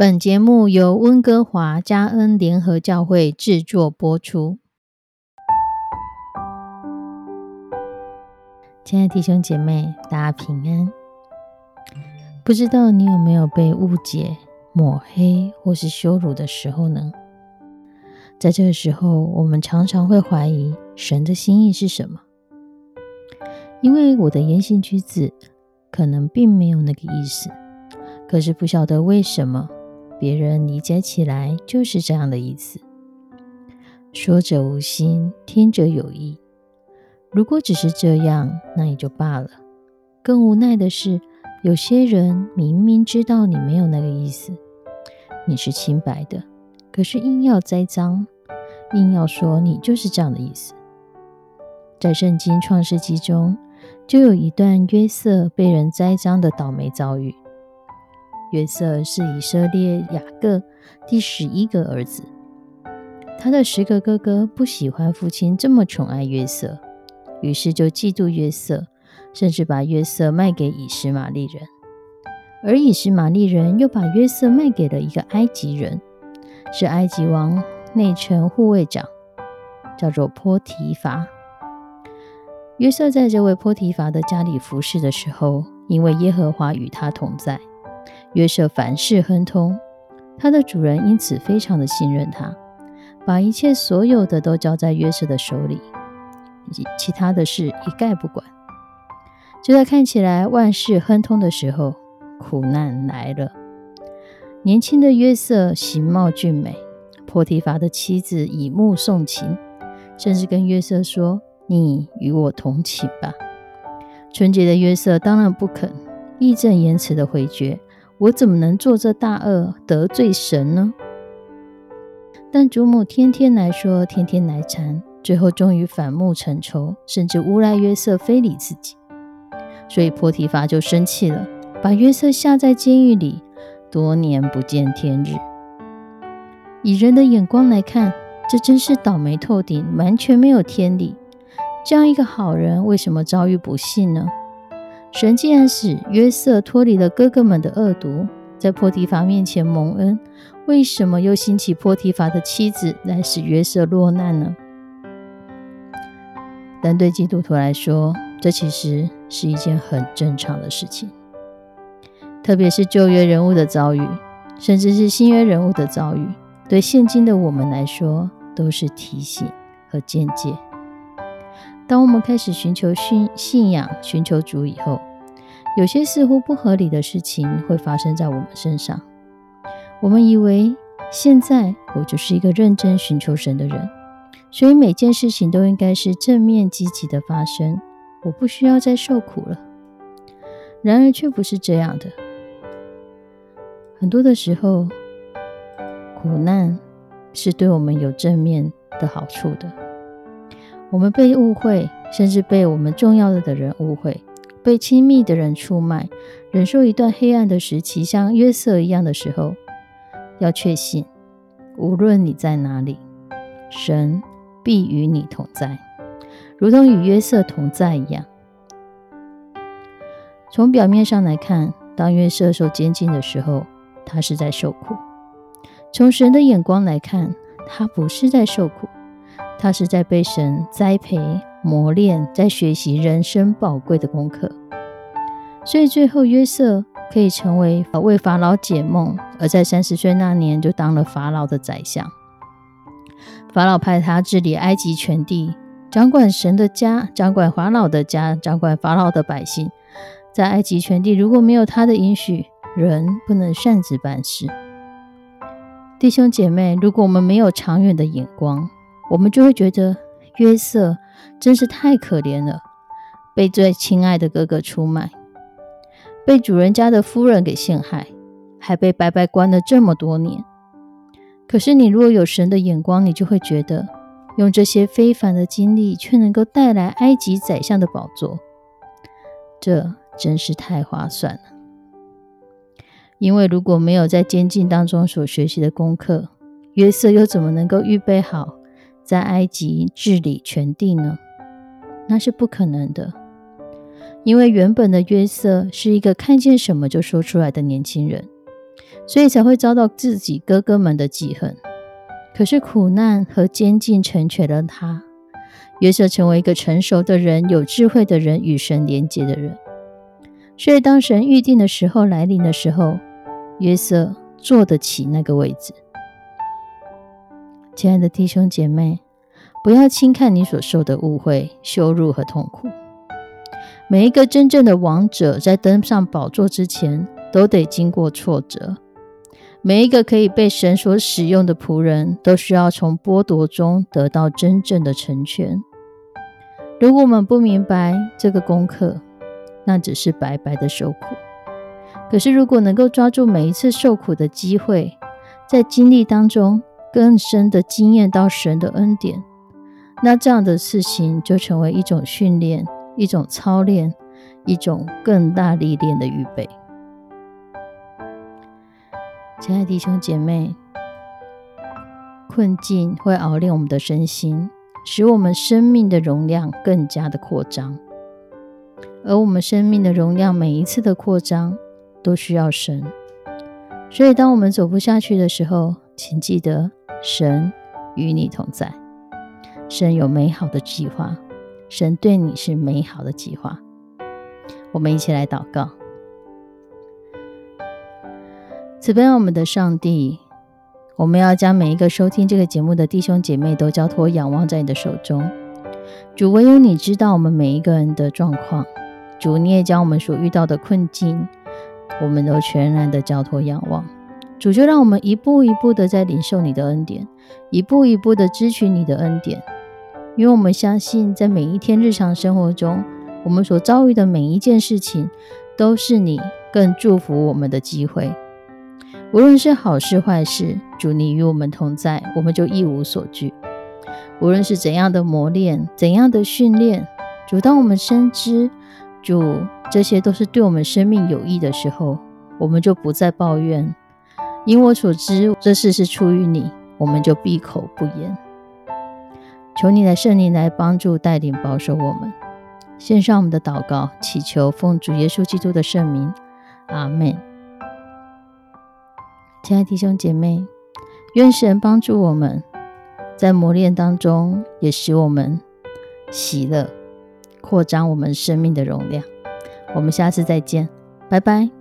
本节目由温哥华加恩联合教会制作播出。亲爱的弟兄姐妹，大家平安。不知道你有没有被误解、抹黑或是羞辱的时候呢？在这个时候，我们常常会怀疑神的心意是什么，因为我的言行举止可能并没有那个意思，可是不晓得为什么。别人理解起来就是这样的意思，说者无心，听者有意。如果只是这样，那也就罢了。更无奈的是，有些人明明知道你没有那个意思，你是清白的，可是硬要栽赃，硬要说你就是这样的意思。在圣经创世纪中，就有一段约瑟被人栽赃的倒霉遭遇。约瑟是以色列雅各第十一个儿子，他的十个哥哥不喜欢父亲这么宠爱约瑟，于是就嫉妒约瑟，甚至把约瑟卖给以实玛利人，而以实玛利人又把约瑟卖给了一个埃及人，是埃及王内臣护卫长，叫做波提乏。约瑟在这位波提乏的家里服侍的时候，因为耶和华与他同在。约瑟凡事亨通，他的主人因此非常的信任他，把一切所有的都交在约瑟的手里，其他的事一概不管。就在看起来万事亨通的时候，苦难来了。年轻的约瑟形貌俊美，破提乏的妻子以目送情，甚至跟约瑟说：“你与我同寝吧。”纯洁的约瑟当然不肯，义正言辞的回绝。我怎么能做这大恶得罪神呢？但祖母天天来说，天天来缠，最后终于反目成仇，甚至诬赖约瑟非礼自己。所以波提乏就生气了，把约瑟下在监狱里，多年不见天日。以人的眼光来看，这真是倒霉透顶，完全没有天理。这样一个好人，为什么遭遇不幸呢？神既然使约瑟脱离了哥哥们的恶毒，在波提乏面前蒙恩，为什么又兴起波提乏的妻子来使约瑟落难呢？但对基督徒来说，这其实是一件很正常的事情。特别是旧约人物的遭遇，甚至是新约人物的遭遇，对现今的我们来说，都是提醒和见解。当我们开始寻求信信仰、寻求主以后，有些似乎不合理的事情会发生在我们身上。我们以为现在我就是一个认真寻求神的人，所以每件事情都应该是正面积极的发生，我不需要再受苦了。然而却不是这样的。很多的时候，苦难是对我们有正面的好处的。我们被误会，甚至被我们重要的的人误会，被亲密的人出卖，忍受一段黑暗的时期，像约瑟一样的时候，要确信，无论你在哪里，神必与你同在，如同与约瑟同在一样。从表面上来看，当约瑟受监禁的时候，他是在受苦；从神的眼光来看，他不是在受苦。他是在被神栽培、磨练，在学习人生宝贵的功课，所以最后约瑟可以成为为法老解梦，而在三十岁那年就当了法老的宰相。法老派他治理埃及全地，掌管神的家，掌管法老的家，掌管法老的百姓。在埃及全地，如果没有他的允许，人不能擅自办事。弟兄姐妹，如果我们没有长远的眼光，我们就会觉得约瑟真是太可怜了，被最亲爱的哥哥出卖，被主人家的夫人给陷害，还被白白关了这么多年。可是你如果有神的眼光，你就会觉得，用这些非凡的经历，却能够带来埃及宰相的宝座，这真是太划算了。因为如果没有在监禁当中所学习的功课，约瑟又怎么能够预备好？在埃及治理全地呢？那是不可能的，因为原本的约瑟是一个看见什么就说出来的年轻人，所以才会遭到自己哥哥们的记恨。可是苦难和监禁成全了他，约瑟成为一个成熟的人、有智慧的人、与神连结的人。所以当神预定的时候来临的时候，约瑟坐得起那个位置。亲爱的弟兄姐妹，不要轻看你所受的误会、羞辱和痛苦。每一个真正的王者在登上宝座之前，都得经过挫折。每一个可以被神所使用的仆人，都需要从剥夺中得到真正的成全。如果我们不明白这个功课，那只是白白的受苦。可是，如果能够抓住每一次受苦的机会，在经历当中，更深的经验到神的恩典，那这样的事情就成为一种训练、一种操练、一种更大历练的预备。亲爱的弟兄姐妹，困境会熬练我们的身心，使我们生命的容量更加的扩张。而我们生命的容量每一次的扩张，都需要神。所以，当我们走不下去的时候，请记得。神与你同在，神有美好的计划，神对你是美好的计划。我们一起来祷告：慈悲我们的上帝，我们要将每一个收听这个节目的弟兄姐妹都交托仰望在你的手中。主，唯有你知道我们每一个人的状况。主，你也将我们所遇到的困境，我们都全然的交托仰望。主就让我们一步一步的在领受你的恩典，一步一步的支取你的恩典，因为我们相信，在每一天日常生活中，我们所遭遇的每一件事情，都是你更祝福我们的机会。无论是好事坏事，主你与我们同在，我们就一无所惧。无论是怎样的磨练，怎样的训练，主当我们深知主这些都是对我们生命有益的时候，我们就不再抱怨。因我所知，这事是出于你，我们就闭口不言。求你的圣灵来帮助、带领、保守我们。献上我们的祷告，祈求奉主耶稣基督的圣名，阿门。亲爱的弟兄姐妹，愿神帮助我们在磨练当中，也使我们喜乐，扩张我们生命的容量。我们下次再见，拜拜。